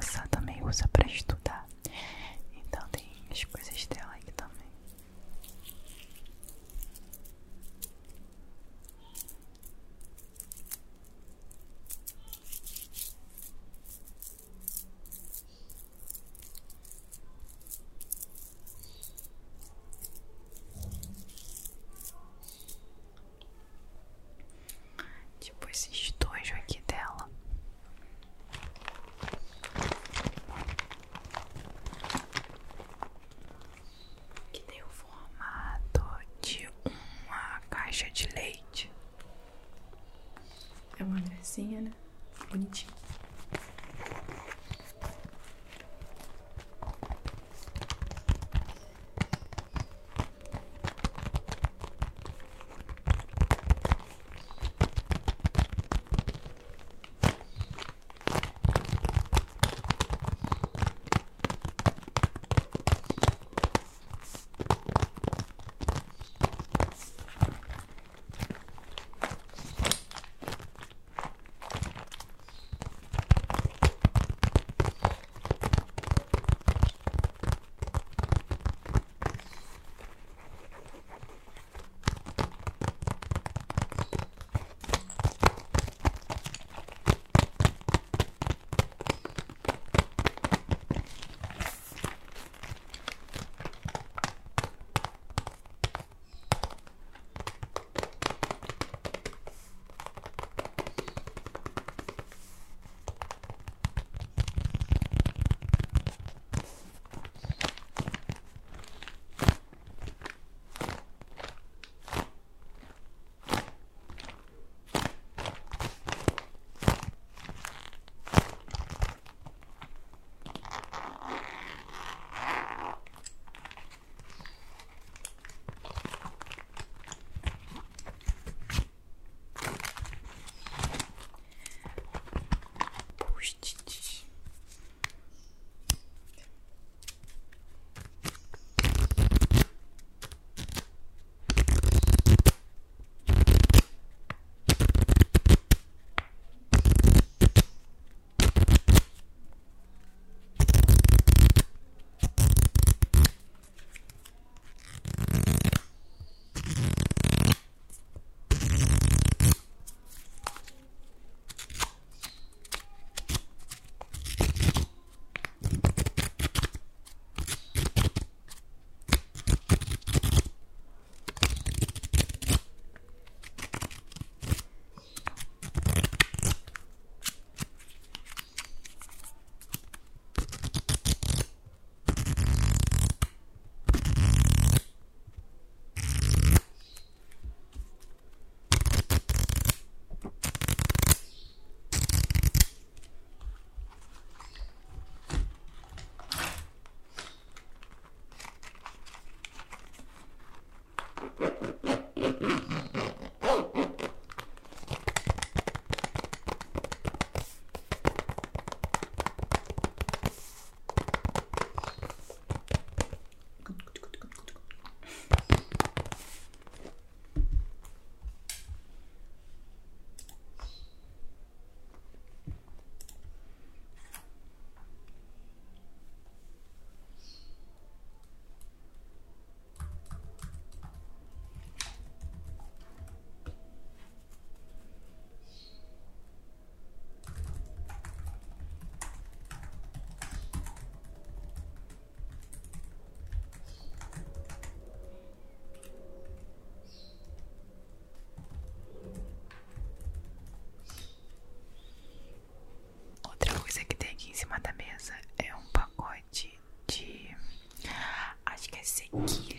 Sassá também usa para estudar. Então tem as coisas de leite. É uma gracinha, né? Bonitinho. cute.